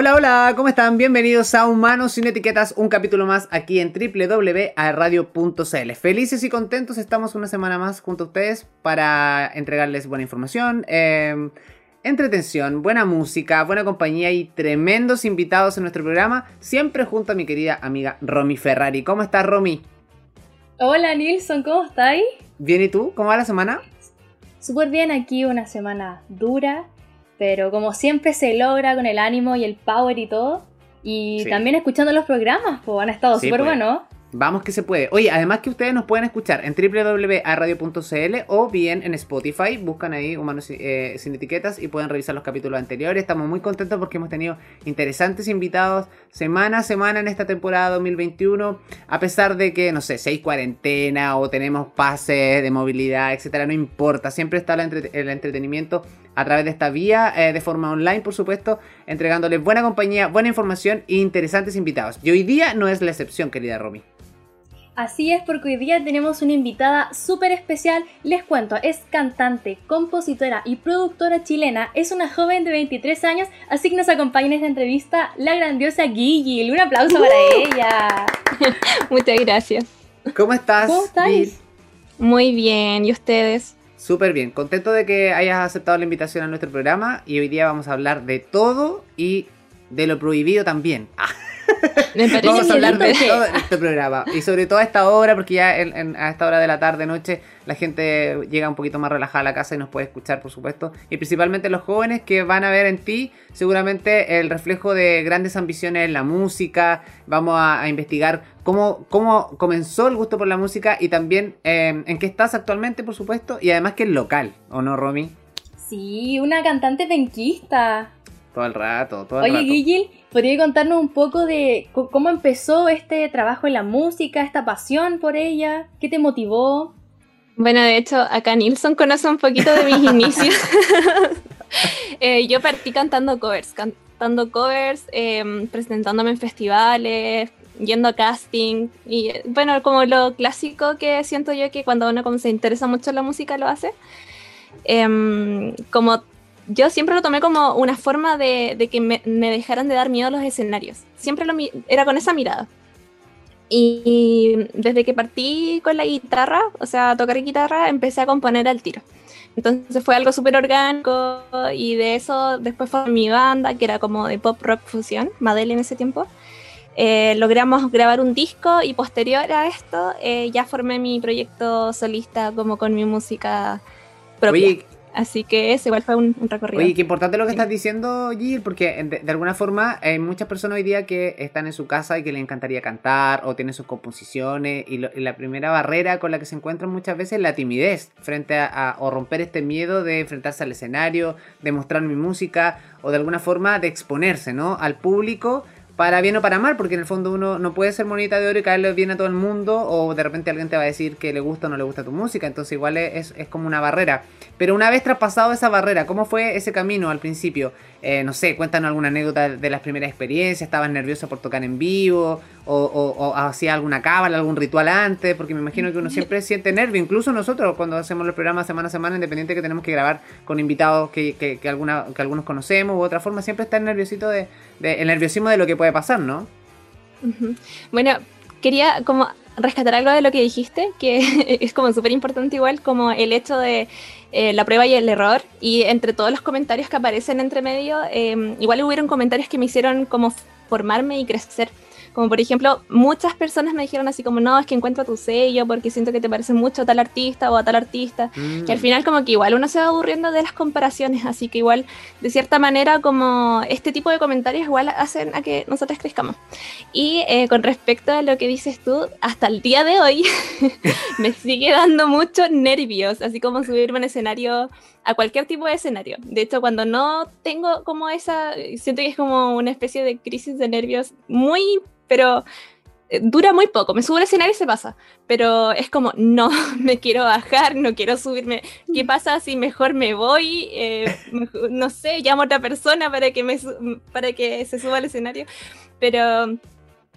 Hola, hola, ¿cómo están? Bienvenidos a Humanos sin Etiquetas, un capítulo más aquí en www.radio.cl. Felices y contentos estamos una semana más junto a ustedes para entregarles buena información, eh, entretención, buena música, buena compañía y tremendos invitados en nuestro programa, siempre junto a mi querida amiga Romy Ferrari. ¿Cómo estás, Romy? Hola, Nilson, ¿cómo estáis? Bien, ¿y tú? ¿Cómo va la semana? Súper bien aquí, una semana dura, pero como siempre se logra con el ánimo y el power y todo. Y Sí. también escuchando los programas, pues han estado Sí, súper pues. buenos. Vamos que se puede. Oye, además que ustedes nos pueden escuchar en www.radio.cl o bien en Spotify. Buscan ahí Humanos eh, sin etiquetas y pueden revisar los capítulos anteriores. Estamos muy contentos porque hemos tenido interesantes invitados semana a semana en esta temporada 2021. A pesar de que, no sé, hay cuarentena o tenemos pases de movilidad, etcétera, no importa. Siempre está el, entre- el entretenimiento a través de esta vía, eh, de forma online, por supuesto, entregándoles buena compañía, buena información e interesantes invitados. Y hoy día no es la excepción, querida Romy. Así es, porque hoy día tenemos una invitada súper especial. Les cuento, es cantante, compositora y productora chilena. Es una joven de 23 años, así que nos acompaña en esta entrevista la grandiosa Gigi. Un aplauso para ella. Muchas gracias. ¿Cómo estás? ¿Cómo estáis? Muy bien. ¿Y ustedes? Súper bien, contento de que hayas aceptado la invitación a nuestro programa y hoy día vamos a hablar de todo y de lo prohibido también. Me parece vamos a hablar de todo este programa y sobre todo a esta hora porque ya en- en- a esta hora de la tarde, noche, la gente llega un poquito más relajada a la casa y nos puede escuchar, por supuesto. Y principalmente los jóvenes que van a ver en ti seguramente el reflejo de grandes ambiciones en la música. Vamos a, a investigar cómo, cómo comenzó el gusto por la música y también eh, en qué estás actualmente, por supuesto. Y además que es local, ¿o no, Romy? Sí, una cantante penquista. Todo el rato, todo el Oye, rato. Guigil, ¿podría contarnos un poco de cómo empezó este trabajo en la música, esta pasión por ella? ¿Qué te motivó? Bueno, de hecho, acá Nilsson conoce un poquito de mis inicios. Eh, yo partí cantando covers, cantando covers, eh, presentándome en festivales, yendo a casting. Y eh, bueno, como lo clásico que siento yo que cuando uno como se interesa mucho en la música lo hace. Em, como yo siempre lo tomé como una forma de, que me, me dejaran de dar miedo los escenarios. Siempre lo, era con esa mirada. Y desde que partí con la guitarra, o sea, tocar guitarra, empecé a componer al tiro. Entonces fue algo súper orgánico y de eso después fue mi banda, que era como de pop rock fusión, Madele en ese tiempo. Eh, logramos grabar un disco y posterior a esto eh, ya formé mi proyecto solista como con mi música propia. Así que ese igual fue un, un recorrido. Oye, qué importante lo que Sí. estás diciendo, Gil, porque de, de alguna forma hay muchas personas hoy día que están en su casa y que les encantaría cantar o tienen sus composiciones y, lo- y la primera barrera con la que se encuentran muchas veces es la timidez frente a, a- o romper este miedo de enfrentarse al escenario, de mostrar mi música o de alguna forma de exponerse, ¿no? Al público para bien o para mal, porque en el fondo uno no puede ser monita de oro y caerle bien a todo el mundo, o de repente alguien te va a decir que le gusta o no le gusta tu música, entonces igual es, es como una barrera. Pero una vez traspasado esa barrera, ¿cómo fue ese camino al principio? Eh, no sé, cuéntanos alguna anécdota de las primeras experiencias, ¿estabas nerviosa por tocar en vivo? ¿O, o, o hacía alguna cábala, algún ritual antes? Porque me imagino que uno siempre siente nervio, incluso nosotros cuando hacemos los programas semana a semana, independiente que tenemos que grabar con invitados que, que, que alguna, que algunos conocemos u otra forma, siempre está el nerviosito de, de- el nerviosismo de lo que puede pasar, ¿no? Bueno, quería como rescatar algo de lo que dijiste, que es como súper importante igual, como el hecho de eh, la prueba y el error, y entre todos los comentarios que aparecen entre medio, eh, igual hubieron comentarios que me hicieron como formarme y crecer. Como por ejemplo, muchas personas me dijeron así como, no, es que encuentro tu sello porque siento que te parece mucho a tal artista o a tal artista. Mm. Que al final como que igual uno se va aburriendo de las comparaciones, así que igual de cierta manera como este tipo de comentarios igual hacen a que nosotros crezcamos. Y eh, con respecto a lo que dices tú, hasta el día de hoy me sigue dando muchos nervios, así como subirme a un escenario, a cualquier tipo de escenario. De hecho, cuando no tengo como esa, siento que es como una especie de crisis de nervios muy, pero eh, dura muy poco. Me subo al escenario y se pasa. Pero es como, no, me quiero bajar, no quiero subirme. ¿Qué pasa si mejor me voy? Eh, mejor- no sé, llamo a otra persona para que, me, para que se suba al escenario. Pero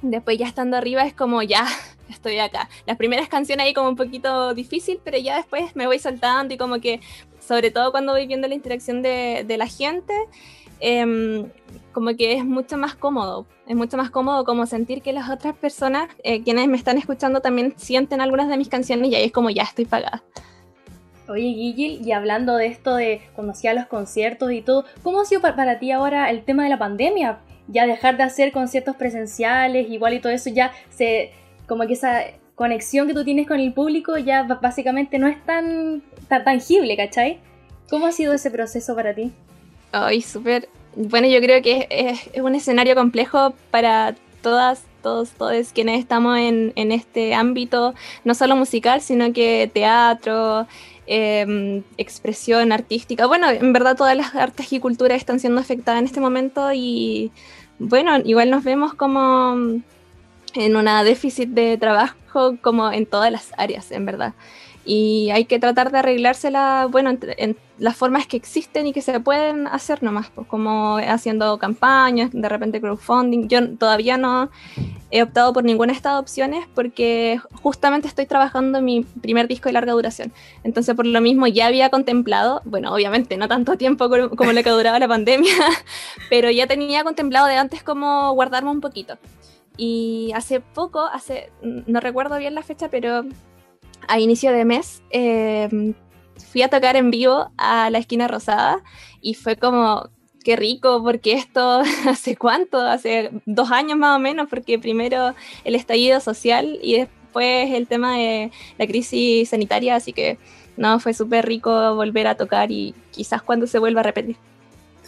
después ya estando arriba es como, ya, estoy acá. Las primeras canciones ahí como un poquito difícil, pero ya después me voy soltando y como que, sobre todo cuando voy viendo la interacción de, de la gente, em, como que es mucho más cómodo, es mucho más cómodo como sentir que las otras personas, eh, quienes me están escuchando, también sienten algunas de mis canciones y ahí es como ya estoy pagada. Oye, Gigil, y hablando de esto de cuando hacía los conciertos y todo, ¿cómo ha sido para, ti ahora el tema de la pandemia? Ya dejar de hacer conciertos presenciales, igual y todo eso, ya se. como que esa conexión que tú tienes con el público ya básicamente no es tan, tan tangible, ¿cachai? ¿Cómo ha sido ese proceso para ti? Ay, súper. Bueno, yo creo que es, es, un escenario complejo para todas, todos, todos quienes estamos en, en este ámbito, no solo musical, sino que teatro, Em, expresión artística. Bueno, en verdad todas las artes y culturas están siendo afectadas en este momento y bueno, igual nos vemos como en una déficit de trabajo como en todas las áreas, en verdad y hay que tratar de arreglársela, bueno, en, las formas que existen y que se pueden hacer nomás, pues, como haciendo campañas, de repente crowdfunding. Yo todavía no he optado por ninguna de estas opciones porque justamente estoy trabajando mi primer disco de larga duración. Entonces, por lo mismo, ya había contemplado, bueno, obviamente no tanto tiempo como lo que duraba la pandemia, pero ya tenía contemplado de antes como guardarme un poquito. Y hace poco, hace, no recuerdo bien la fecha, pero a inicio de mes em, fui a tocar en vivo a la esquina rosada y fue como, qué rico, porque esto hace cuánto, hace dos años más o menos, porque primero el estallido social y después el tema de la crisis sanitaria, así que no, fue súper rico volver a tocar y quizás cuando se vuelva a repetir.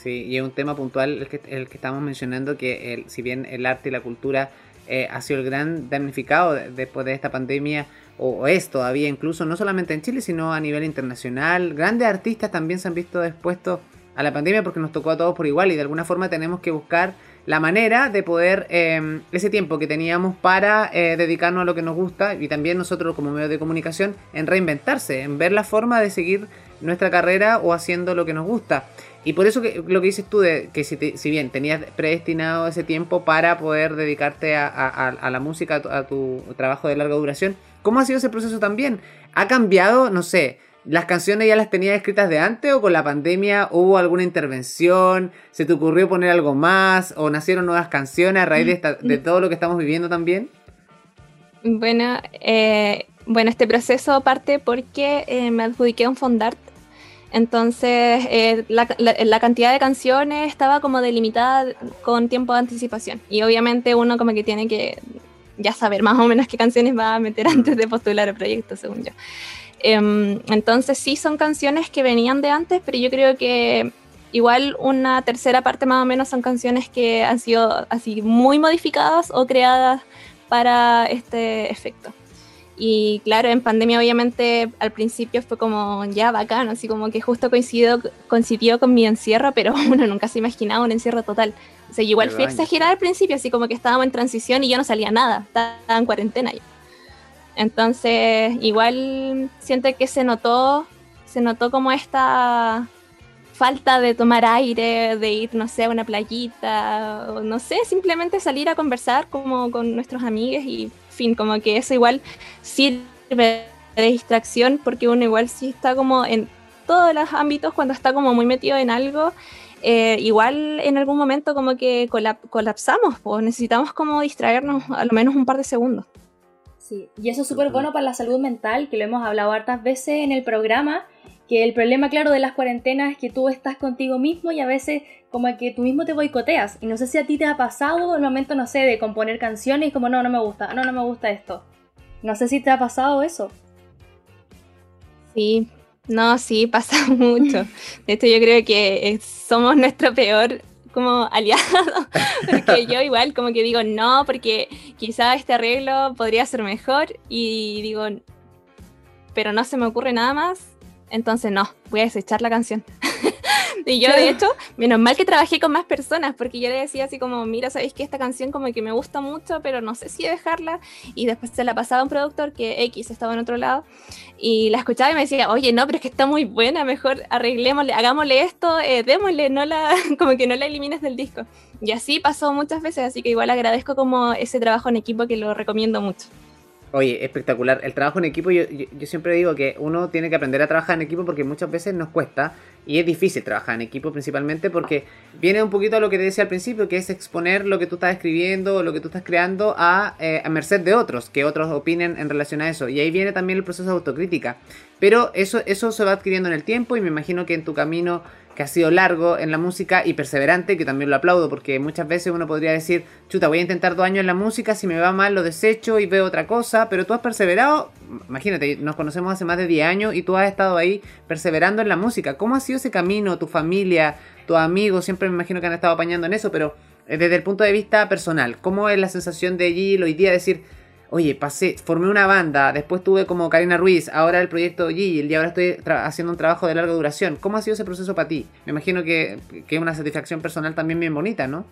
Sí, y es un tema puntual el que, el que estamos mencionando, que el, si bien el arte y la cultura eh, ha sido el gran damnificado después de esta pandemia, o, es todavía incluso, no solamente en Chile, sino a nivel internacional. Grandes artistas también se han visto expuestos a la pandemia porque nos tocó a todos por igual y de alguna forma tenemos que buscar la manera de poder em, ese tiempo que teníamos para eh, dedicarnos a lo que nos gusta y también nosotros como medio de comunicación en reinventarse, en ver la forma de seguir nuestra carrera o haciendo lo que nos gusta. Y por eso que, lo que dices tú, de que si, bien tenías predestinado ese tiempo para poder dedicarte a, la música, a tu, trabajo de larga duración, ¿cómo ha sido ese proceso también? ¿Ha cambiado, no sé, las canciones ya las tenías escritas de antes o con la pandemia hubo alguna intervención? ¿Se te ocurrió poner algo más? ¿O nacieron nuevas canciones a raíz de, de todo lo que estamos viviendo también? Bueno, eh, bueno este proceso parte porque eh, me adjudiqué un fondart entonces, eh, la, cantidad de canciones estaba como delimitada con tiempo de anticipación. Y obviamente uno como que tiene que ya saber más o menos qué canciones va a meter antes de postular el proyecto, según yo. Em, entonces, sí son canciones que venían de antes, pero yo creo que igual una tercera parte más o menos son canciones que han sido así muy modificadas o creadas para este efecto. Y claro, en pandemia obviamente al principio fue como ya bacán, así como que justo coincidió, coincidió con mi encierro, pero uno nunca se imaginaba un encierro total. O sea, igual fui exagerada al principio, así como que estábamos en transición y yo no salía nada, estaba en cuarentena ya. Entonces, igual siento que se notó, se notó como esta falta de tomar aire, de ir, no sé, a una playita, o no sé, simplemente salir a conversar como con nuestros amigos y fin, como que eso igual sirve de distracción porque uno igual sí está como en todos los ámbitos cuando está como muy metido en algo, eh, igual en algún momento como que colapsamos o necesitamos como distraernos a lo menos un par de segundos. Sí, y eso es súper bueno para la salud mental, que lo hemos hablado hartas veces en el programa, que el problema, claro, de las cuarentenas es que tú estás contigo mismo y a veces como que tú mismo te boicoteas. Y no sé si a ti te ha pasado el momento, no sé, de componer canciones como, no, no me gusta, no, no me gusta esto. No sé si te ha pasado eso. Sí, no, sí, pasa mucho. De hecho, yo creo que somos nuestro peor como aliado, porque yo igual como que digo no, porque quizá este arreglo podría ser mejor y digo, pero no se me ocurre nada más entonces, no, voy a desechar la canción. y yo, de hecho, menos mal que trabajé con más personas, porque yo le decía así como, mira, sabéis que esta canción como que me gusta mucho, pero no sé si dejarla. Y después se la pasaba a un productor que X estaba en otro lado, y la escuchaba y me decía, oye, no, pero es que está muy buena, mejor arreglémosle, hagámosle esto, eh, démosle, no la, como que no la elimines del disco. Y así pasó muchas veces, así que igual agradezco como ese trabajo en equipo que lo recomiendo mucho. Oye, espectacular. El trabajo en equipo, yo, yo, siempre digo que uno tiene que aprender a trabajar en equipo porque muchas veces nos cuesta y es difícil trabajar en equipo principalmente porque viene un poquito a lo que te decía al principio, que es exponer lo que tú estás escribiendo lo que tú estás creando a, eh, a merced de otros, que otros opinen en relación a eso. Y ahí viene también el proceso de autocrítica. Pero eso, eso se va adquiriendo en el tiempo y me imagino que en tu camino que ha sido largo en la música y perseverante, que también lo aplaudo, porque muchas veces uno podría decir, chuta, voy a intentar dos años en la música, si me va mal lo desecho y veo otra cosa, pero tú has perseverado, imagínate, nos conocemos hace más de 10 años y tú has estado ahí perseverando en la música. ¿Cómo ha sido ese camino, tu familia, tus amigos? Siempre me imagino que han estado apañando en eso, pero eh, desde el punto de vista personal, ¿cómo es la sensación de Jill hoy día decir, oye, pasé, formé una banda, después tuve como Karina Ruiz, ahora el proyecto Gil y ahora estoy haciendo un trabajo de larga duración. ¿Cómo ha sido ese proceso para ti? Me imagino que, que es una satisfacción personal también bien bonita, ¿no?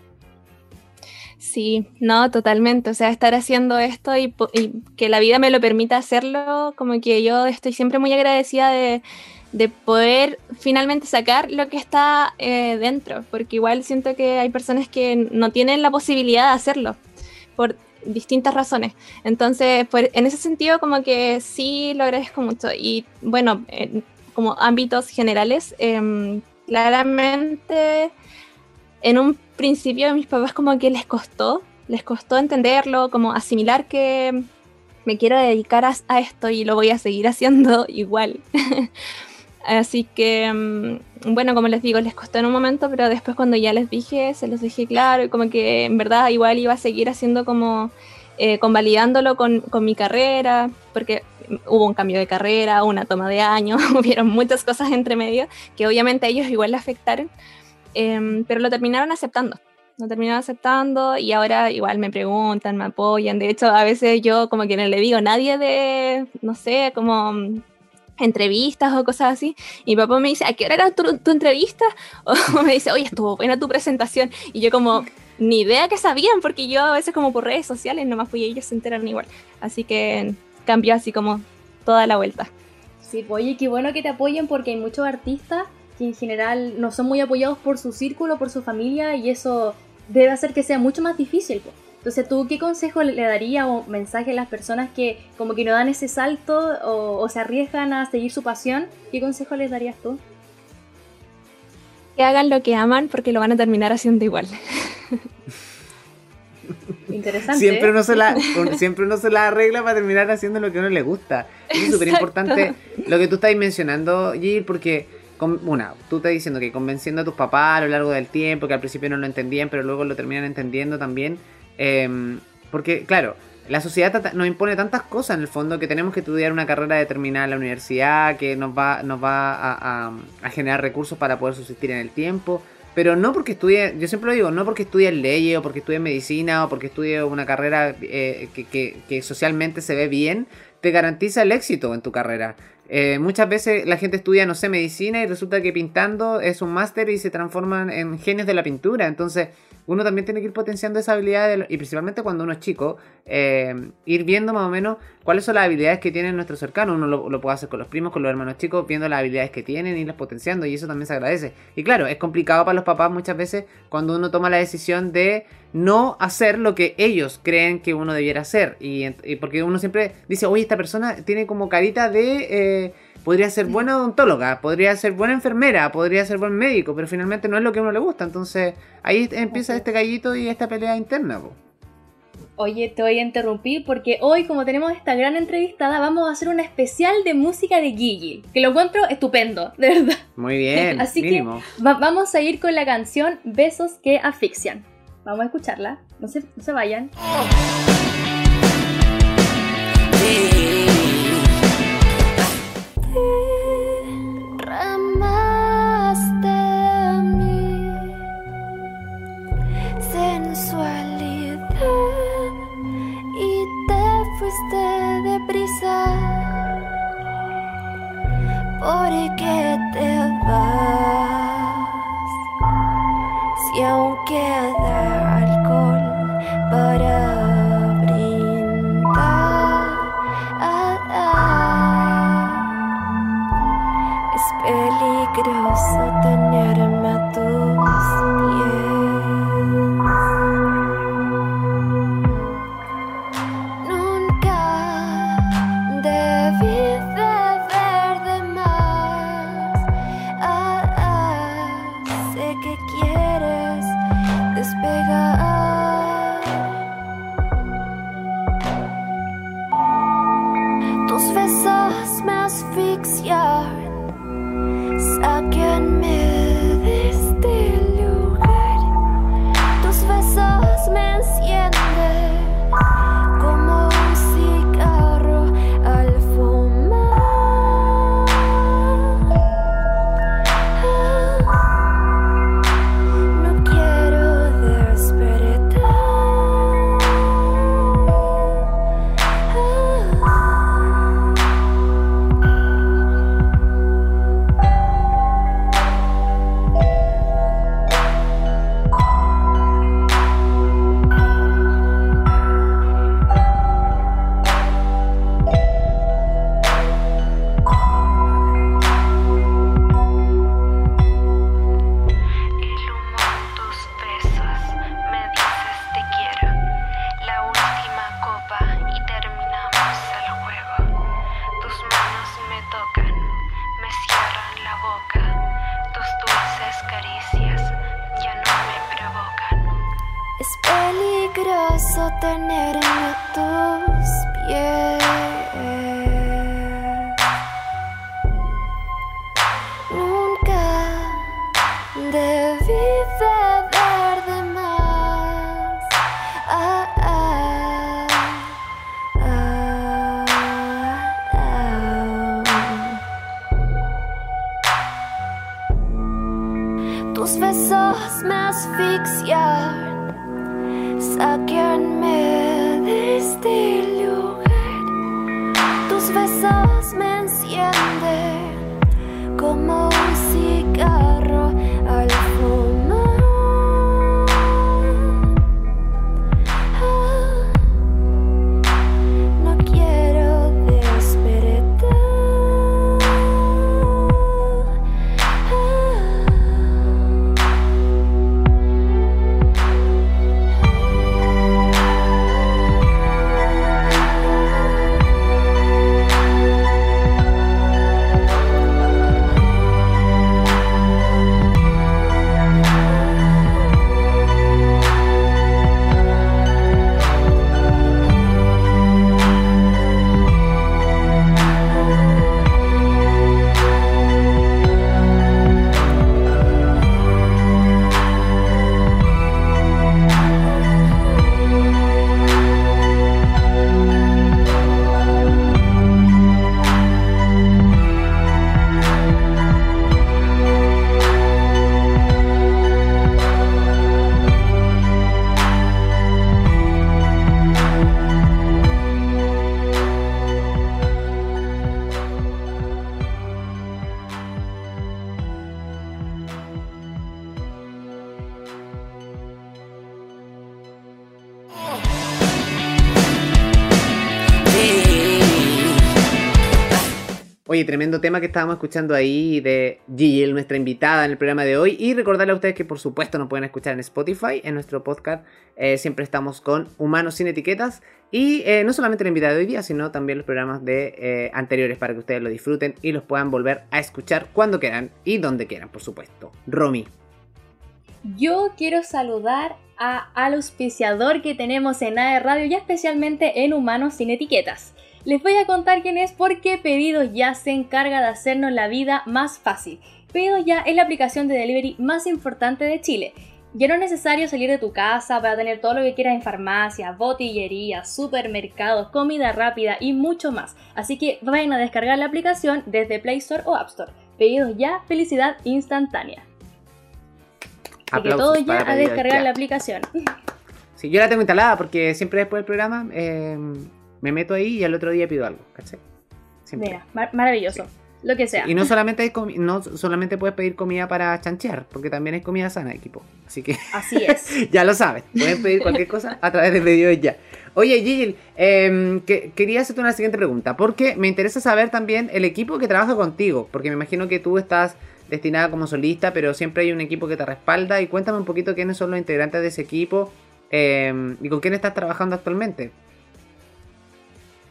Sí, no, totalmente. O sea, estar haciendo esto y, que la vida me lo permita hacerlo, como que yo estoy siempre muy agradecida de, poder finalmente sacar lo que está eh, dentro, porque igual siento que hay personas que no tienen la posibilidad de hacerlo. Distintas razones. Entonces, pues, en ese sentido, como que sí lo agradezco mucho. Y bueno, como ámbitos generales, em, claramente en un principio a mis papás como que les costó, les costó entenderlo, como asimilar que me quiero dedicar a esto y lo voy a seguir haciendo igual. Así que, mm, bueno, como les digo, les costó en un momento, pero después cuando ya les dije, se los dije claro, y como que en verdad igual iba a seguir haciendo como, eh, convalidándolo con, con, mi carrera, porque hubo un cambio de carrera, una toma de años, hubieron muchas cosas entre medio que obviamente ellos igual le afectaron, em, pero lo terminaron aceptando. Lo terminaron aceptando y ahora igual me preguntan, me apoyan. De hecho, a veces yo como que no le digo nadie de, no sé, como entrevistas o cosas así. Y papá me dice, ¿a qué hora era tu, entrevista? O me dice, oye, estuvo buena tu presentación. Y yo como, ni idea que sabían, porque yo a veces como por redes sociales nomás fui y ellos se enteran igual. Así que cambió así como toda la vuelta. Sí, pues oye, qué bueno que te apoyen porque hay muchos artistas que en general no son muy apoyados por su círculo, por su familia y eso debe hacer que sea mucho más difícil. Pues. Entonces, ¿tú qué consejo le darías o mensaje a las personas que como que no dan ese salto o, se arriesgan a seguir su pasión? ¿Qué consejo les darías tú? Que hagan lo que aman porque lo van a terminar haciendo igual. Interesante. Siempre uno, se la, siempre uno se la arregla para terminar haciendo lo que a uno le gusta. Es súper importante lo que tú estás mencionando, Jill, porque una, tú estás diciendo que convenciendo a tus papás a lo largo del tiempo, que al principio no lo entendían, pero luego lo terminan entendiendo también, Em, porque, claro, la sociedad nos impone tantas cosas en el fondo que tenemos que estudiar una carrera determinada en la universidad, que nos va, nos va a, generar recursos para poder subsistir en el tiempo. Pero no porque estudie, yo siempre lo digo, no porque estudie leyes o porque estudie medicina o porque estudie una carrera eh, que, socialmente se ve bien, te garantiza el éxito en tu carrera. Eh, muchas veces la gente estudia, no sé, medicina y resulta que pintando es un máster y se transforman en genios de la pintura. Entonces, uno también tiene que ir potenciando esa habilidad y principalmente cuando uno es chico, eh, ir viendo más o menos cuáles son las habilidades que tienen nuestros cercanos. Uno lo, puede hacer con los primos, con los hermanos chicos, viendo las habilidades que tienen y las potenciando y eso también se agradece. Y claro, es complicado para los papás muchas veces cuando uno toma la decisión de no hacer lo que ellos creen que uno debiera hacer. Y, porque uno siempre dice, oye, esta persona tiene como carita de... Eh, podría ser buena odontóloga, podría ser buena enfermera, podría ser buen médico, pero finalmente no es lo que a uno le gusta. Entonces ahí empieza este gallito y esta pelea interna. Oye, te voy a interrumpir porque hoy, como tenemos esta gran entrevistada, vamos a hacer un especial de música de Gigi, que lo encuentro estupendo, de verdad. Muy bien, Así que vamos a ir con la canción Besos que asfixian. Vamos a escucharla, no se, no se vayan. ¿Por tremendo tema que estábamos escuchando ahí de Gil, nuestra invitada en el programa de hoy. Y recordarle a ustedes que por supuesto nos pueden escuchar en Spotify, en nuestro podcast. eh, siempre estamos con Humanos sin Etiquetas. Y eh, no solamente la invitada de hoy día, sino también los programas de eh, anteriores para que ustedes lo disfruten y los puedan volver a escuchar cuando quieran y donde quieran, por supuesto. Romy. Yo quiero saludar a, al auspiciador que tenemos en AE Radio y especialmente en Humanos sin Etiquetas. Les voy a contar quién es porque Pedidos Ya se encarga de hacernos la vida más fácil. Pedidos Ya es la aplicación de delivery más importante de Chile. Ya no es necesario salir de tu casa para tener todo lo que quieras en farmacias, botillerías, supermercados, comida rápida y mucho más. Así que vayan a descargar la aplicación desde Play Store o App Store. Pedidos Ya, felicidad instantánea. Así que todo ya a descargar Ya. la aplicación. Sí, yo la tengo instalada porque siempre después del programa eh, me meto ahí y al otro día pido algo, ¿cachai? Siempre. Mira, mar- maravilloso. Lo que sea. Y no solamente, hay no solamente puedes pedir comida para chanchear, porque también hay comida sana, equipo. Así que Así es. ya lo sabes, pueden pedir cualquier cosa a través de pedidos ya. Oye, em, que- quería hacerte una siguiente pregunta, porque me interesa saber también el equipo que trabaja contigo, porque me imagino que tú estás destinada como solista, pero siempre hay un equipo que te respalda. Y cuéntame un poquito quiénes son los integrantes de ese equipo em, y con quién estás trabajando actualmente.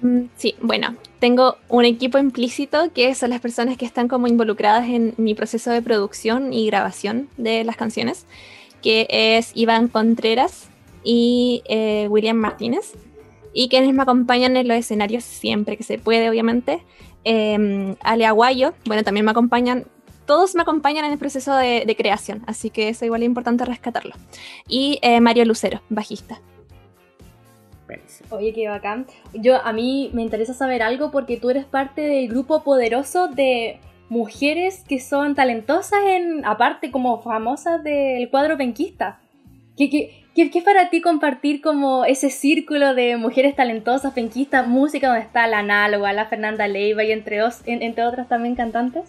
Mm, Sí, bueno, tengo un equipo implícito que son las personas que están como involucradas en mi proceso de producción y grabación de las canciones, que es Iván Contreras y eh, William Martínez, y quienes me acompañan en los escenarios siempre que se puede, obviamente. Eh, Ale Aguayo, bueno, también me acompañan, todos me acompañan en el proceso de, de creación, así que eso igual es importante rescatarlo. Y eh, Mario Lucero, bajista. Oye, qué bacán. Yo, a mí me interesa saber algo porque tú eres parte del grupo poderoso de mujeres que son talentosas en, aparte como famosas del cuadro penquista. ¿Qué, qué, qué- es para ti compartir como ese círculo de mujeres talentosas, penquistas, música donde está la análoga, la Fernanda Leiva y entre, entre otras también cantantes?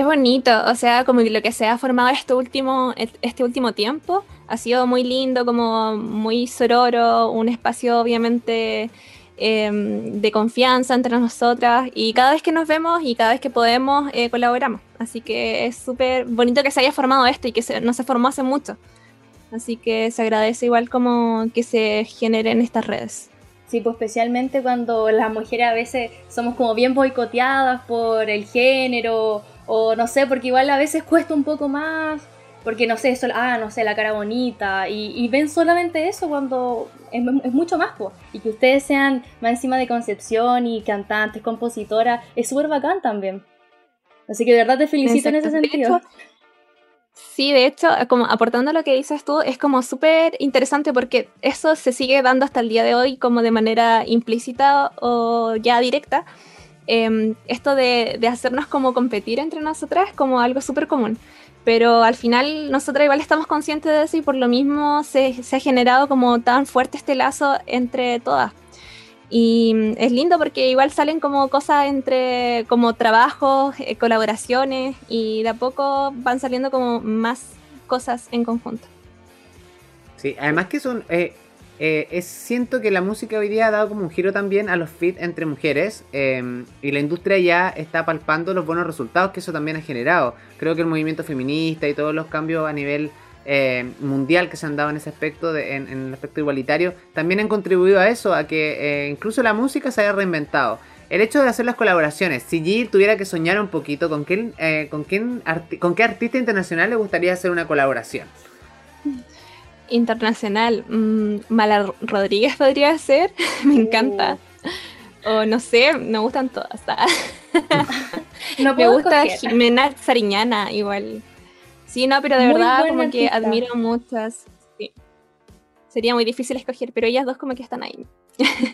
Es bonito, o sea, como lo que se ha formado este último, este último tiempo ha sido muy lindo, como muy sororo, un espacio obviamente eh, de confianza entre nosotras y cada vez que nos vemos y cada vez que podemos eh, colaboramos. Así que es súper bonito que se haya formado esto y que se- no se formó hace mucho. Así que se agradece igual como que se generen estas redes. Sí, pues especialmente cuando las mujeres a veces somos como bien boicoteadas por el género O no sé, porque igual a veces cuesta un poco más. Porque no sé, sol- ah, no sé, la cara bonita. Y, y ven solamente eso cuando es, es mucho más, po. Y que ustedes sean más encima de Concepción y cantantes, compositoras, es súper bacán también. Así que de verdad te felicito en ese. De sentido. hecho, Sí, de hecho, como aportando lo que dices tú, es como súper interesante porque eso se sigue dando hasta el día de hoy como de manera implícita o ya directa. Em, esto de, de hacernos como competir entre nosotras es como algo súper común. Pero al final nosotras igual estamos conscientes de eso y por lo mismo se, se ha generado como tan fuerte este lazo entre todas. Y mm, es lindo porque igual salen como cosas entre como trabajos, eh, colaboraciones y de a poco van saliendo como más cosas en conjunto. Sí, además que son. eh, eh, es, siento que la música hoy día ha dado como un giro también a los feats entre mujeres eh, y la industria ya está palpando los buenos resultados que eso también ha generado. Creo que el movimiento feminista y todos los cambios a nivel eh, mundial que se han dado en ese aspecto, de- en, en el aspecto igualitario, también han contribuido a eso, a que eh, incluso la música se haya reinventado. El hecho de hacer las colaboraciones, si Jill tuviera que soñar un poquito, ¿con, quién, eh, con, quién ¿con qué artista internacional le gustaría hacer una colaboración? Internacional, mm, Mala Rodríguez podría ser, me encanta. O no sé, me gustan todas. No Me gusta escoger. Jimena Sariñana igual. Sí, no, pero de Muy verdad como que admiro muchas. Sí. Sería muy difícil escoger, pero ellas dos como que están ahí.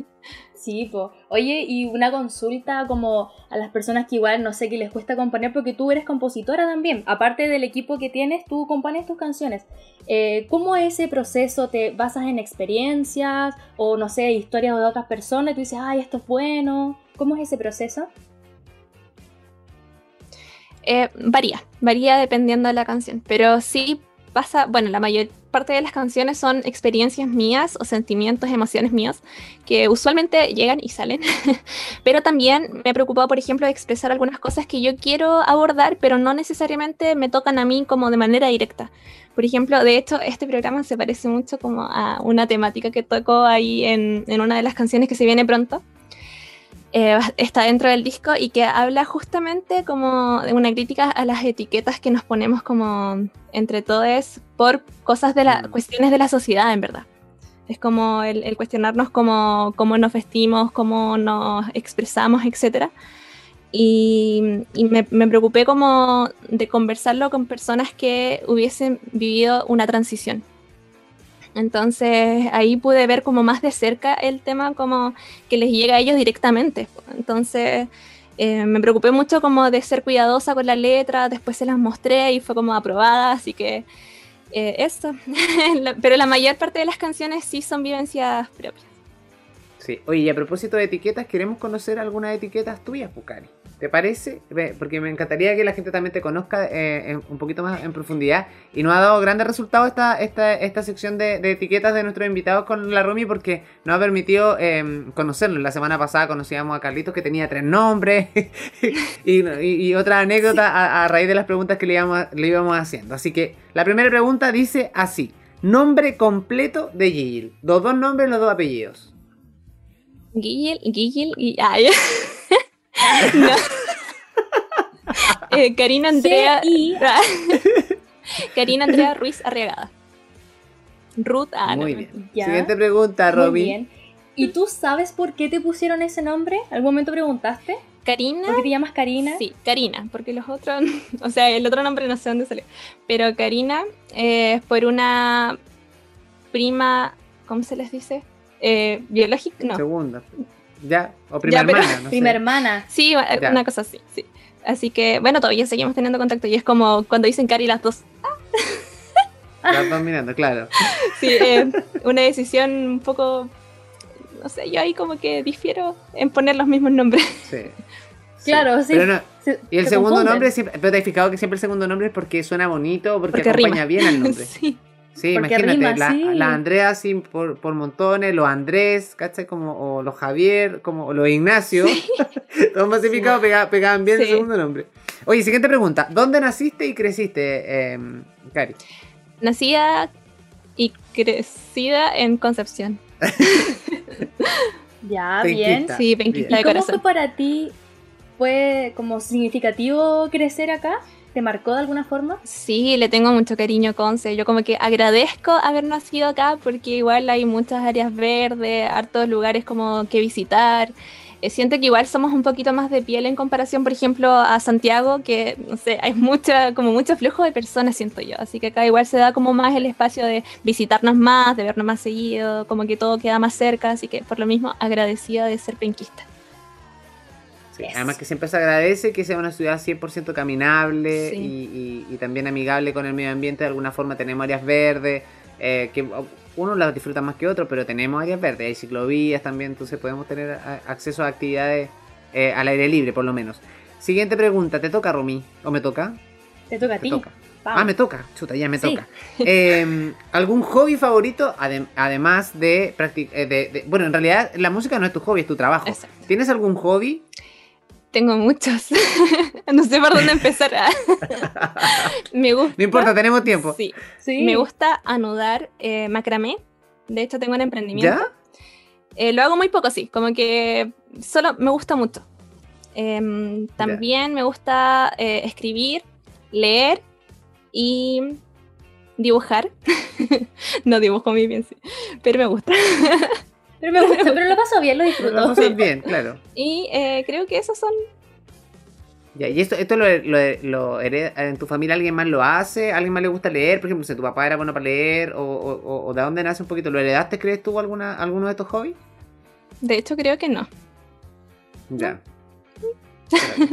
Oye, y una consulta como a las personas que igual no sé que les cuesta componer, porque tú eres compositora también. Aparte del equipo que tienes, tú compones tus canciones. Eh, ¿Cómo es ese proceso? ¿Te basas en experiencias o no sé, historias de otras personas? Tú dices, ay, esto es bueno. ¿Cómo es ese proceso? Eh, varía, varía dependiendo de la canción, pero sí pasa, bueno, la mayor parte de las canciones son experiencias mías o sentimientos, emociones mías, que usualmente llegan y salen, pero también me he preocupado, por ejemplo, de expresar algunas cosas que yo quiero abordar, pero no necesariamente me tocan a mí como de manera directa. Por ejemplo, de hecho, este programa se parece mucho como a una temática que toco ahí en, en una de las canciones que se viene pronto, eh, está dentro del disco y que habla justamente como de una crítica a las etiquetas que nos ponemos como entre todos por cosas de las Mm. cuestiones de la sociedad, en verdad. Es como el, el cuestionarnos cómo, cómo nos vestimos, cómo nos expresamos, etc. Y, y me, me preocupé como de conversarlo con personas que hubiesen vivido una transición. Entonces ahí pude ver como más de cerca el tema como que les llega a ellos directamente. Entonces eh, me preocupé mucho como de ser cuidadosa con la letra, después se las mostré y fue como aprobada, así que eh, eso. Pero la mayor parte de las canciones sí son vivencias propias. Sí. Oye, y a propósito de etiquetas, queremos conocer algunas etiquetas tuyas, Pucari. ¿Te parece? Porque me encantaría que la gente también te conozca eh, en- un poquito más en profundidad. Y nos ha dado grandes resultados esta, esta, esta sección de, de etiquetas de nuestros invitados con la Romy porque nos ha permitido eh, conocerlos. La semana pasada conocíamos a Carlitos que tenía tres nombres y, y- y otra anécdota a, a raíz de las preguntas que le íbamos, le íbamos haciendo. Así que la primera pregunta dice así. Nombre completo de Gil. Los dos nombres, los dos apellidos. Guille, y ay. no. Eh, Karina Andrea. Karina Andrea Ruiz Arriagada. Ruth, ah, no, Muy bien. Ya. Siguiente pregunta, Muy Robin. bien. ¿Y tú sabes por qué te pusieron ese nombre? ¿Algún momento preguntaste? Karina. ¿Por qué te llamas Karina? Sí, Karina, porque los otros, o sea, el otro nombre no sé dónde salió. Pero Karina eh, es por una prima, ¿cómo se les dice? Eh, biológica, no. Segunda. Ya, o prima Ya, pero- hermana, no Prima sé. hermana. Sí, Ya. una cosa así, sí. Así que, bueno, todavía seguimos teniendo contacto y es como cuando dicen Cari las dos. Las dos mirando, claro. Sí, eh, una decisión un poco, no sé, yo ahí como que difiero en poner los mismos nombres. Sí. Claro, sí. Pero no, Se- y el se segundo confunden. nombre, siempre, pero te has fijado que siempre el segundo nombre es porque suena bonito o porque, Porque acompaña rima. bien al nombre. Sí. Sí, Porque imagínate, rima, la, sí. la Andrea sí, por, por montones, los Andrés, ¿cachai? Como, o los Javier, como o los Ignacio. Todos masificados pega- pegaban bien el Sí. segundo nombre. Oye, siguiente pregunta. ¿Dónde naciste y creciste, eh, Cari? Nacida y crecida en Concepción. Ya, bien. Sí, penquista bien. ¿Y de cómo fue corazón. para ti ¿Fue como significativo crecer acá? ¿Te marcó de alguna forma? Sí, le tengo mucho cariño a Conce. Yo como que agradezco haber nacido acá porque igual hay muchas áreas verdes, hartos lugares como que visitar. Eh, siento que igual somos un poquito más de piel en comparación, por ejemplo, a Santiago, que no sé, hay mucha, como mucho flujo de personas, siento yo. Así que acá igual se da como más el espacio de visitarnos más, de vernos más seguido, como que todo queda más cerca. Así que por lo mismo, agradecida de ser penquista. Sí. Además que siempre se agradece que sea una ciudad 100% caminable Sí. y, y- y también amigable con el medio ambiente. De alguna forma tenemos áreas verdes, eh, que uno las disfruta más que otro, pero tenemos áreas verdes, hay ciclovías también, entonces podemos tener a- acceso a actividades eh, al aire libre por lo menos. Siguiente pregunta, ¿te toca Romy? ¿O me toca? Te toca a ti. toca. Ah, me toca, chuta, ya me Sí. toca. Eh, ¿Algún hobby favorito? Adem- además de practicar... bueno, en realidad la música no es tu hobby, es tu trabajo. Exacto. ¿Tienes algún hobby? Tengo muchos. no sé por dónde empezar. Me gusta. No importa, tenemos tiempo. Sí. Sí. Me gusta anudar eh, macramé. De hecho, tengo un emprendimiento. ¿Ya? Eh, lo hago muy poco, sí. Como que solo me gusta mucho. Em, también me gusta eh, escribir, leer y dibujar. no dibujo muy bien, sí. Pero me gusta. Pero me gusta, pero lo paso bien, lo Lo disfruto. pasas bien, claro. Y eh, creo que esos son. Ya, ¿Y esto, esto lo, lo, lo hereda- en tu familia alguien más lo hace? ¿Alguien más le gusta leer? Por ejemplo, si tu papá era bueno para leer, o, o- o- o de dónde nace un poquito, ¿lo heredaste, crees tú, alguna, alguno de estos hobbies? De hecho, creo que no. Ya.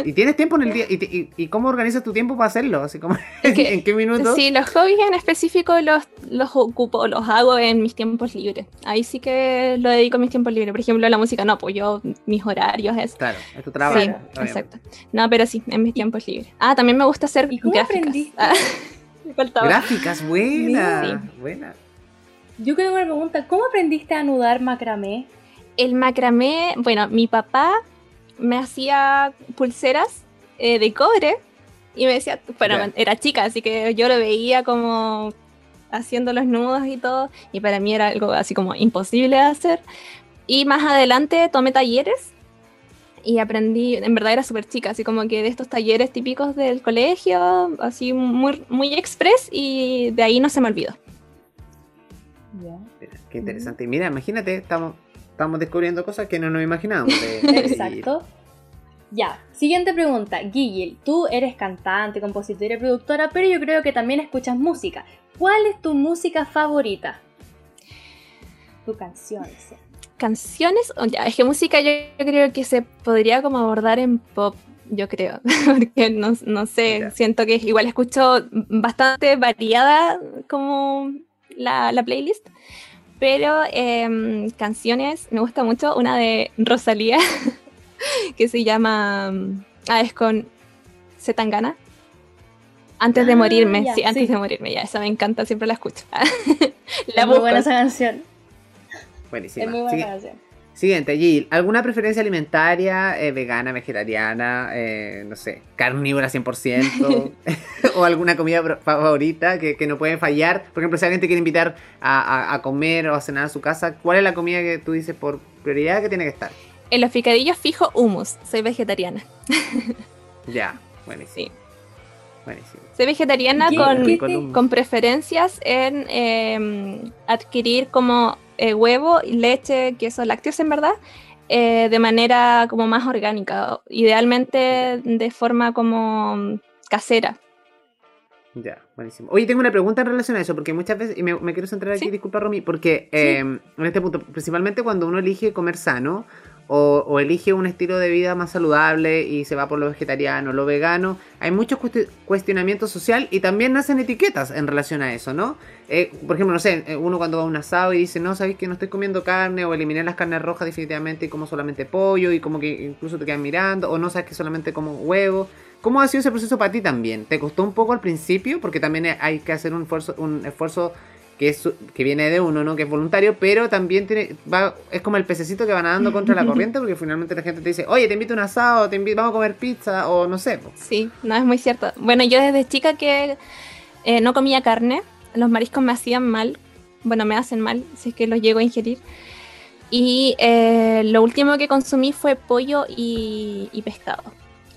¿Y tienes tiempo en el día? ¿Y, te- y- y cómo organizas tu tiempo para hacerlo? Así como, Es que- ¿En qué minuto? Sí, los hobbies en específico los, los ocupo, los hago en mis tiempos libres. Ahí sí que lo dedico a mis tiempos libres. Por ejemplo, la música no, pues yo, mis horarios es. Claro, es tu trabajo. Sí, obviamente. exacto. No, pero sí, en mis tiempos libres. Ah, también me gusta hacer ¿Y cómo gráficas. aprendiste? Ah, me faltaba. Gráficas, buena. Sí. Buena. Yo tengo una pregunta, ¿cómo aprendiste a anudar macramé? El macramé, bueno, mi papá me hacía pulseras eh, de cobre y me decía, bueno, Ya. era chica, así que yo lo veía como haciendo los nudos y todo, y para mí era algo así como imposible de hacer. Y más adelante tomé talleres y aprendí, en verdad era súper chica, así como que de estos talleres típicos del colegio, así muy, muy express, y de ahí no se me olvidó. Qué interesante. Y mira, imagínate, estamos, estamos descubriendo cosas que no nos imaginábamos. Exacto. Ya, siguiente pregunta. Guille, tú eres cantante, compositora y productora, pero yo creo que también escuchas música. ¿Cuál es tu música favorita? Tu canción. sí. canciones, o ya, es que música yo, yo creo que se podría como abordar en pop, yo creo, porque no, no sé, Ya. siento que igual escucho bastante variada como la, la playlist, pero em, canciones, me gusta mucho una de Rosalía, que se llama, ah, es con Zetangana. Antes de Ah, morirme, ya, sí, antes sí. de morirme, ya, esa me encanta, siempre la escucho. la es muy buena esa canción. Buenísima. Es muy buena canción. Siguiente, Jill. ¿Alguna preferencia alimentaria, eh, vegana, vegetariana, eh, no sé, carnívora 100%? ¿O alguna comida favorita que, que no puede fallar? Por ejemplo, si alguien te quiere invitar a, a- a comer o a cenar a su casa, ¿cuál es la comida que tú dices por prioridad que tiene que estar? En los picadillos fijo hummus, soy vegetariana. Ya, buenísimo. Sí. Buenísimo. Soy vegetariana ¿Qué- con, qué Con preferencias en eh, adquirir como eh, huevo, leche, queso, lácteos en verdad, eh, de manera como más orgánica, idealmente de forma como casera. Ya, buenísimo. Oye, tengo una pregunta en relación a eso, porque muchas veces, y me, me quiero centrar aquí, Sí. disculpa Romy, porque eh, en este punto, principalmente cuando uno elige comer sano o, elige un estilo de vida más saludable y se va por lo vegetariano, lo vegano, hay mucho cuesti- cuestionamiento social y también nacen etiquetas en relación a eso, ¿no? Eh, por ejemplo, no sé, eh, uno cuando va a un asado y dice, no, sabéis que no estoy comiendo carne o eliminé las carnes rojas definitivamente y como solamente pollo y como que incluso te quedan mirando o no sabes que solamente como huevo. ¿Cómo ha sido ese proceso para ti también? ¿Te costó un poco al principio? Porque también hay que hacer un esfuerzo, un esfuerzo que, es, que viene de uno, ¿no? Que es voluntario, pero también tiene, va, es como el pececito que va nadando contra la corriente, porque finalmente la gente te dice, oye, te invito a un asado, te invito, vamos a comer pizza, o no sé. po. Sí, no es muy cierto. Bueno, yo desde chica que eh, no comía carne, los mariscos me hacían mal, bueno, me hacen mal si es que los llego a ingerir. Y eh, lo último que consumí fue pollo y, y pescado.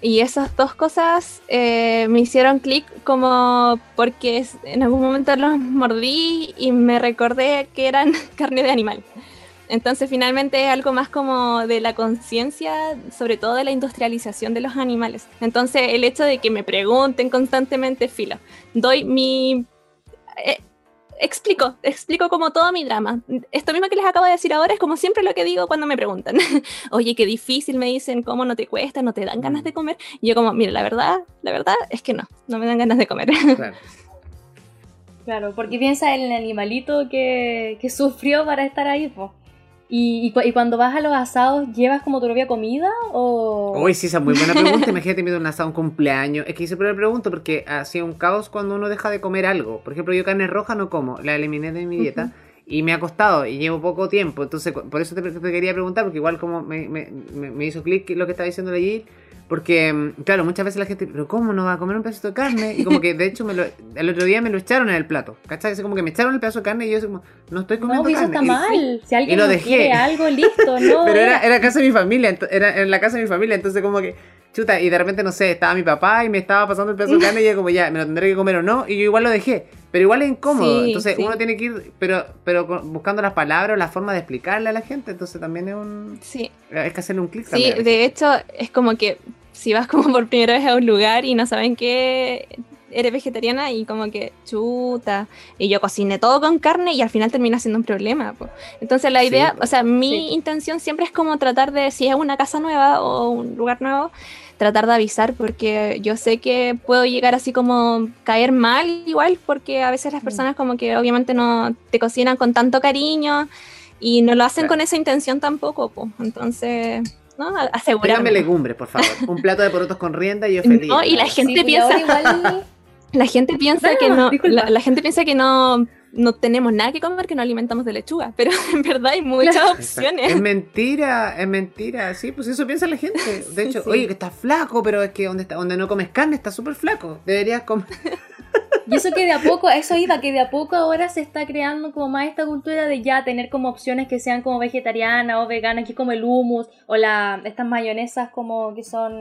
Y esas dos cosas eh, me hicieron clic como porque en algún momento los mordí y me recordé que eran carne de animal. Entonces finalmente algo más como de la conciencia, sobre todo de la industrialización de los animales. Entonces el hecho de que me pregunten constantemente, filo, doy mi... eh, explico, explico como todo mi drama. Esto mismo que les acabo de decir ahora es como siempre lo que digo cuando me preguntan. Oye, qué difícil, me dicen, ¿cómo no te cuesta? ¿No te dan ganas de comer? Y yo como, mira, la verdad, la verdad es que no, no me dan ganas de comer. Claro. Claro, porque piensa en el animalito que, que sufrió para estar ahí, po. Y, y, cu- y cuando vas a los asados, ¿llevas como tu propia comida? O... Uy, sí, esa es muy buena pregunta. Imagínate, me un asado un cumpleaños. Es que siempre me pregunto porque hacía un caos cuando uno deja de comer algo. Por ejemplo, yo carne roja no como, la eliminé de mi dieta. Y me ha costado y llevo poco tiempo. Entonces, por eso te, te quería preguntar, porque igual como me, me- me- me hizo clic lo que estaba diciendo allí. Porque, mm, claro, muchas veces la gente, pero ¿cómo no va a comer un pedacito de carne? Y como que, de hecho, me lo, el otro día me lo echaron en el plato. ¿Cachai? Así como que me echaron el pedazo de carne y yo como, no estoy No, comiendo pues eso carne. está Y- mal. Si alguien lo no dejé. quiere algo, listo, no. Pero era, era casa de mi familia, era en la casa de mi familia, entonces como que, chuta, y de repente, no sé, estaba mi papá y me estaba pasando el pedazo de carne y yo como, ya, me lo tendré que comer o no, y yo igual lo dejé. Pero igual es incómodo, Sí, entonces sí. uno tiene que ir, pero, pero buscando las palabras o la forma de explicarle a la gente, entonces también es un... Sí, Es que hacerle un clic sí, también. de hecho es como que si vas como por primera vez a un lugar y no saben que eres vegetariana y como que chuta, y yo cociné todo con carne y al final termina siendo un problema. po. Entonces la Sí, idea, po. o sea, mi Sí. intención siempre es como tratar de, si es una casa nueva o un lugar nuevo, tratar de avisar porque yo sé que puedo llegar así como caer mal igual porque a veces las personas como que obviamente no te cocinan con tanto cariño y no lo hacen Claro. con esa intención tampoco, po. entonces, ¿no? Asegurarme. legumbres, por favor. Un plato de porotos con rienda y yo feliz. No, y la gente Sí, piensa- igual- La gente piensa No, que no, disculpa. la, la gente piensa que no, no tenemos nada que comer, que no alimentamos de lechuga, pero en verdad hay muchas opciones. Es mentira, es mentira. Sí, pues eso piensa la gente. De hecho, Sí. oye, que estás flaco, pero es que donde, está, donde no comes carne estás súper flaco. Deberías comer. Y eso que de a poco, eso iba, que de a poco ahora se está creando como más esta cultura de ya tener como opciones que sean como vegetarianas o veganas, que es como el hummus o la, estas mayonesas como que son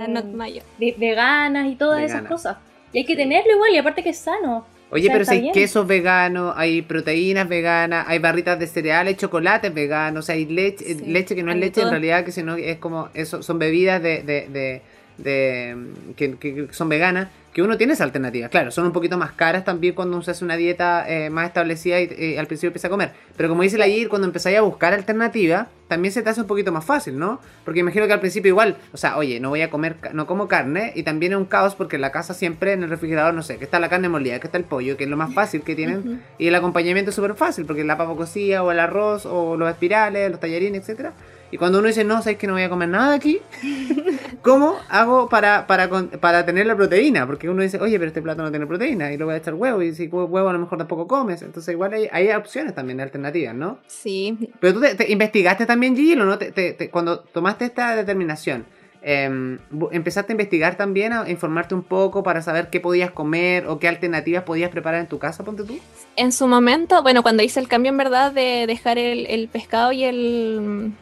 veganas y todas esas cosas. Y hay que tenerlo igual, y aparte que es sano. Oye, O sea, pero si hay bien. quesos veganos, hay proteínas veganas, hay barritas de cereales, chocolates veganos, hay leche, Sí, leche que no es hay leche en realidad, que sino es como, eso, son bebidas de, de, de, de- que, son veganas, que uno tiene esa alternativa. Claro, son un poquito más caras también cuando uno se hace una dieta eh, más establecida y eh, al principio empieza a comer. Pero como dice la cuando empezáis a buscar alternativas, también se te hace un poquito más fácil, ¿no? Porque imagino que al principio igual, o sea, oye, no voy a comer, no como carne y también es un caos porque en la casa siempre en el refrigerador, no sé, que está la carne molida, que está el pollo, que es lo más fácil que tienen. Y el acompañamiento es súper fácil, porque la papa cocida o el arroz o los espirales, los tallarines, etcétera. Y cuando uno dice, no, sabes que no voy a comer nada aquí, ¿cómo hago para, para, para tener la proteína? Porque uno dice, oye, pero este plato no tiene proteína y le voy a echar huevo, y si hue- huevo a lo mejor tampoco comes. Entonces, igual hay, hay opciones también, alternativas, ¿no? Sí, Pero tú te, te investigaste también, Gigi, ¿o no? Te- te- cuando tomaste esta determinación, bu- ¿empezaste a investigar también, a informarte un poco para saber qué podías comer o qué alternativas podías preparar en tu casa, ponte tú? en su momento, bueno, cuando hice el cambio en verdad de dejar el, el pescado y el,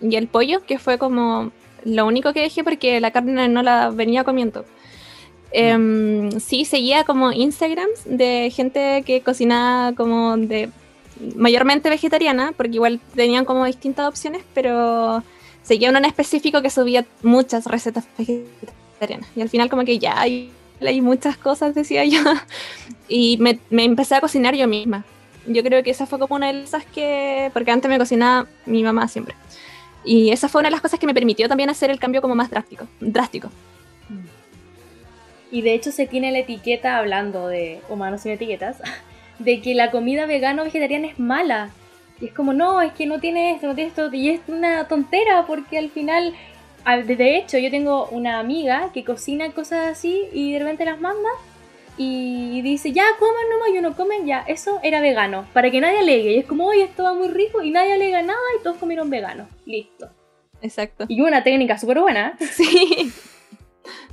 y el pollo, que fue como lo único que dejé porque la carne no la venía comiendo. Em, sí, seguía como Instagrams de gente que cocinaba como de mayormente vegetariana, porque igual tenían como distintas opciones, pero seguía uno en específico que subía muchas recetas vegetarianas. Y al final como que ya hay, hay muchas cosas, decía yo. Y me, me empecé a cocinar yo misma. Yo creo que esa fue como una de esas que... Porque antes me cocinaba mi mamá siempre. Y esa fue una de las cosas que me permitió también hacer el cambio como más drástico. drástico. Y de hecho se tiene la etiqueta, hablando de humanos sin etiquetas, de que la comida vegana o vegetariana es mala. Y es como, no, es que no tiene esto, no tiene esto. Y es una tontera porque al final, al- de hecho, yo tengo una amiga que cocina cosas así y de repente las manda y dice, ya coman nomás y uno comen, ya, eso era vegano, para que nadie alegue. Y es como, oye, esto va muy rico y nadie alega nada y todos comieron vegano. Listo. Exacto. Y una técnica súper buena. Sí.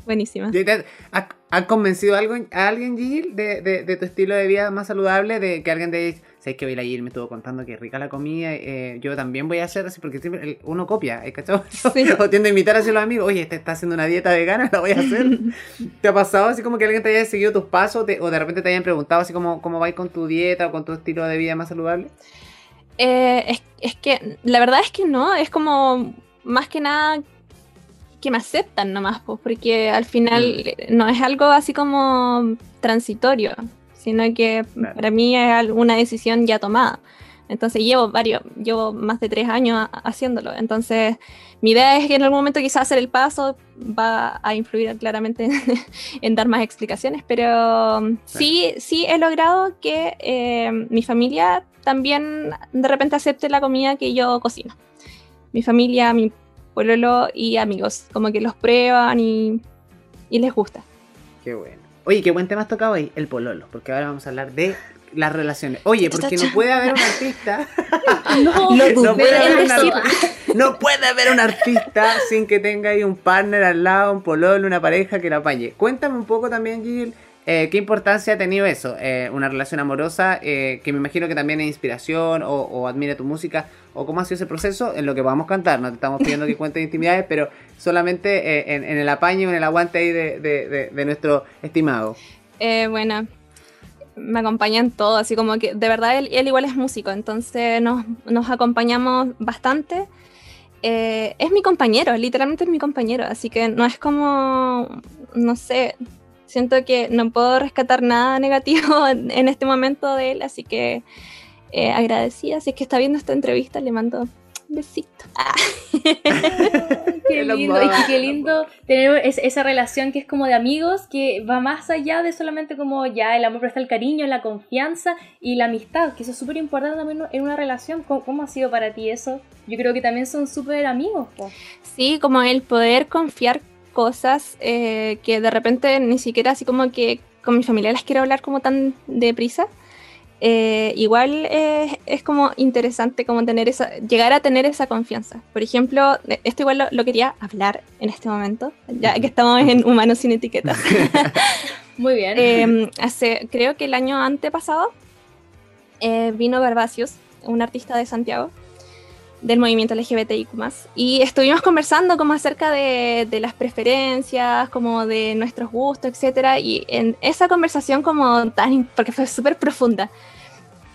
Buenísima. ¿Ya te- ¿Has convencido a, algo, a alguien, Gigi, de, de, de tu estilo de vida más saludable? De que alguien te dice, sabes que hoy ayer me estuvo contando que rica la comida, eh, yo también voy a hacer así, porque siempre uno copia, ¿eh, ¿cachai? Sí. o tiende a invitar así a los amigos, oye, este está haciendo una dieta vegana, la voy a hacer. ¿Te ha pasado así como que alguien te haya seguido tus pasos te- o de repente te hayan preguntado así como cómo vais con tu dieta o con tu estilo de vida más saludable? Eh, es, es que la verdad es que no, es como más que nada que me aceptan nomás, pues, porque al final Mm. no es algo así como transitorio, sino que Claro. para mí es una decisión ya tomada. Entonces llevo varios, llevo más de tres años haciéndolo. Entonces mi idea es que en algún momento quizás hacer el paso va a influir claramente en dar más explicaciones, pero sí, sí he logrado que eh, mi familia también de repente acepte la comida que yo cocino. Mi familia, mi pueblo y amigos, como que los prueban y, y les gusta. Qué bueno. Oye, qué buen tema has tocado ahí, el pololo, porque ahora vamos a hablar de las relaciones. Oye, porque no puede haber un artista, No, no puede, haber un decirlo. ar- no puede haber un artista sin que tenga ahí un partner al lado, un pololo, una pareja que lo apañe. Cuéntame un poco también, Gil, eh, qué importancia ha tenido eso, eh, una relación amorosa, eh, que me imagino que también es inspiración o, admira tu música, o cómo ha sido ese proceso en lo que vamos a cantar. No te estamos pidiendo que cuentes intimidades, pero solamente en, el apaño, en el aguante ahí de, nuestro estimado. Bueno, me acompaña en todo, así como que de verdad él, él igual es músico, entonces nos, acompañamos bastante. Es mi compañero, literalmente es mi compañero, así que no es como, no sé, siento que no puedo rescatar nada negativo en, en este momento de él, así que eh, agradecida, si es que está viendo esta entrevista, le mando un besito. Ah. Qué lindo, y qué lindo tener es- esa relación que es como de amigos, que va más allá de solamente como ya el amor, pero está el cariño, la confianza y la amistad, que eso es súper importante también en una relación. ¿Cómo, cómo ha sido para ti eso? Yo creo que también son súper amigos. Sí, como el poder confiar cosas eh, que de repente ni siquiera así como que con mi familia las quiero hablar como tan deprisa. Eh, igual eh, es como interesante como tener esa, llegar a tener esa confianza. Por ejemplo, de- esto igual lo, lo quería hablar en este momento, ya que estamos en Humanos sin Etiquetas. Muy bien. Eh, hace, creo que el año antepasado eh, vino Barbacios, un artista de Santiago, del movimiento LGBTIQ+, y estuvimos conversando como acerca de, de las preferencias, como de nuestros gustos, etcétera, y en esa conversación como tan, porque fue súper profunda,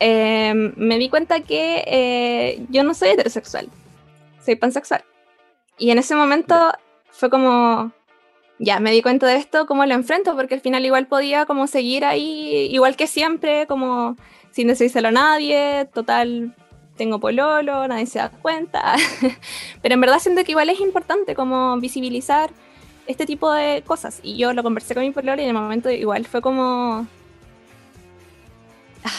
eh, me di cuenta que eh, yo no soy heterosexual, soy pansexual. Y en ese momento fue como, ya me di cuenta de esto, cómo lo enfrento, porque al final igual podía como seguir ahí, igual que siempre, como sin decírselo a nadie, total, tengo pololo, nadie se da cuenta. Pero en verdad siento que igual es importante como visibilizar este tipo de cosas. Y yo lo conversé con mi pololo y en el momento igual fue como... Ah,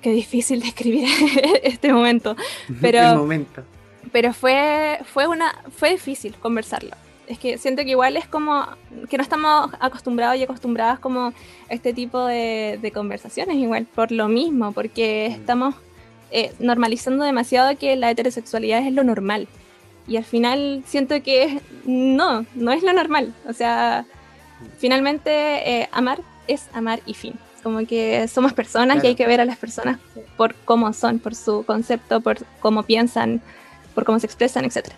qué difícil describir este momento. Pero- El momento. pero fue, fue, una, fue difícil conversarlo. Es que siento que igual es como que no estamos acostumbrados y acostumbradas como a este tipo de, de conversaciones, igual por lo mismo, porque estamos eh, normalizando demasiado que la heterosexualidad es lo normal. Y al final siento que no, no es lo normal. O sea, finalmente eh, amar es amar y fin. Como que somos personas y hay que ver a las personas por cómo son, por su concepto, por cómo piensan, por cómo se expresan, etc.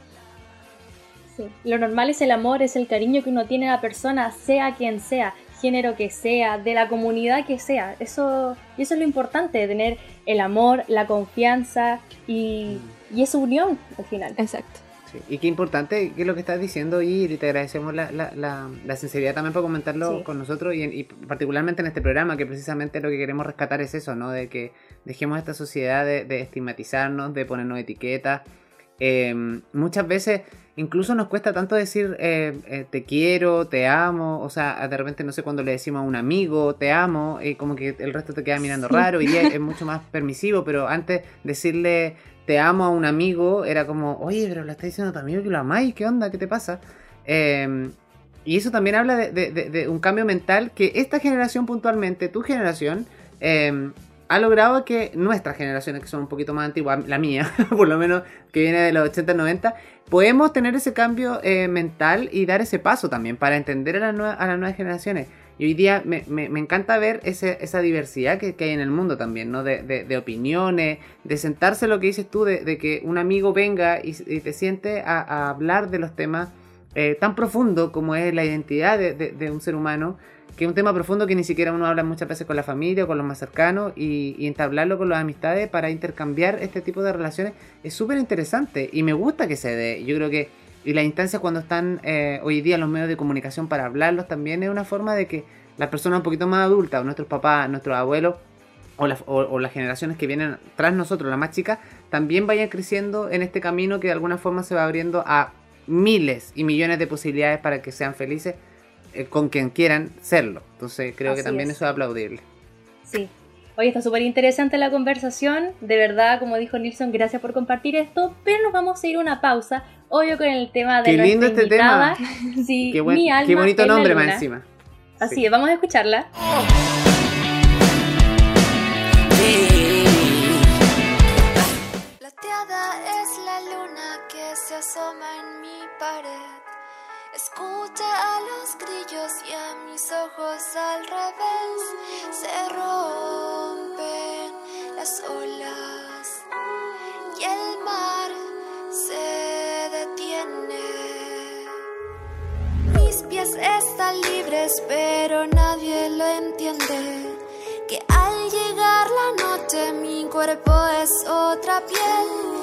Sí. Lo normal es el amor, es el cariño que uno tiene a la persona, sea quien sea, género que sea, de la comunidad que sea. Eso, y eso es lo importante, tener el amor, la confianza y, y esa unión al final. Exacto. Sí, Y qué importante que es lo que estás diciendo y te agradecemos la, la, la, la sinceridad también por comentarlo Sí. con nosotros y, en- y particularmente en este programa que precisamente lo que queremos rescatar es eso, ¿no? De que dejemos esta sociedad de, de estigmatizarnos, de ponernos etiquetas. Eh, muchas veces incluso nos cuesta tanto decir eh, eh, te quiero, te amo, o sea, de repente no sé cuando le decimos a un amigo te amo, y como que el resto te queda mirando Sí. raro, y día es mucho más permisivo, pero antes decirle te amo a un amigo era como, oye, pero le estás diciendo a tu amigo que lo amáis, ¿qué onda? ¿Qué te pasa? Eh, y eso también habla de, de- de- de un cambio mental que esta generación puntualmente, tu generación, eh, ha logrado que nuestras generaciones, que son un poquito más antiguas, la mía, por lo menos que viene de los 80, 90, podemos tener ese cambio eh, mental y dar ese paso también para entender a, nue- a las nuevas generaciones. Y hoy día me, me- me encanta ver ese- esa diversidad que, que hay en el mundo también, ¿no? De, de- de opiniones, de sentarse lo que dices tú, de, de que un amigo venga y, y te siente a, a hablar de los temas eh, tan profundo como es la identidad de, de- de un ser humano, que es un tema profundo que ni siquiera uno habla muchas veces con la familia o con los más cercanos, y, entablarlo con las amistades para intercambiar este tipo de relaciones es súper interesante y me gusta que se dé. Yo creo que y las instancias cuando están eh, hoy día los medios de comunicación para hablarlos también es una forma de que las personas un poquito más adultas, o nuestros papás, nuestros abuelos, o, o- o las generaciones que vienen tras nosotros, las más chicas, también vayan creciendo en este camino que de alguna forma se va abriendo a miles y millones de posibilidades para que sean felices eh, con quien quieran serlo. Entonces creo que Así también es. eso es aplaudible. Sí. Oye, está súper interesante la conversación. De verdad, como dijo Nilsson, gracias por compartir esto. Pero nos vamos a ir a una pausa. Obvio con el tema de Qué lindo este invitada. Sí, Qué, buen- mi alma qué bonito nombre más encima. Así Sí. es, vamos a escucharla. Plateada Escucha a los grillos y a mis ojos al revés. Se rompen las olas y el mar se detiene. Mis pies están libres, pero nadie lo entiende. Que al llegar la noche mi cuerpo es otra piel.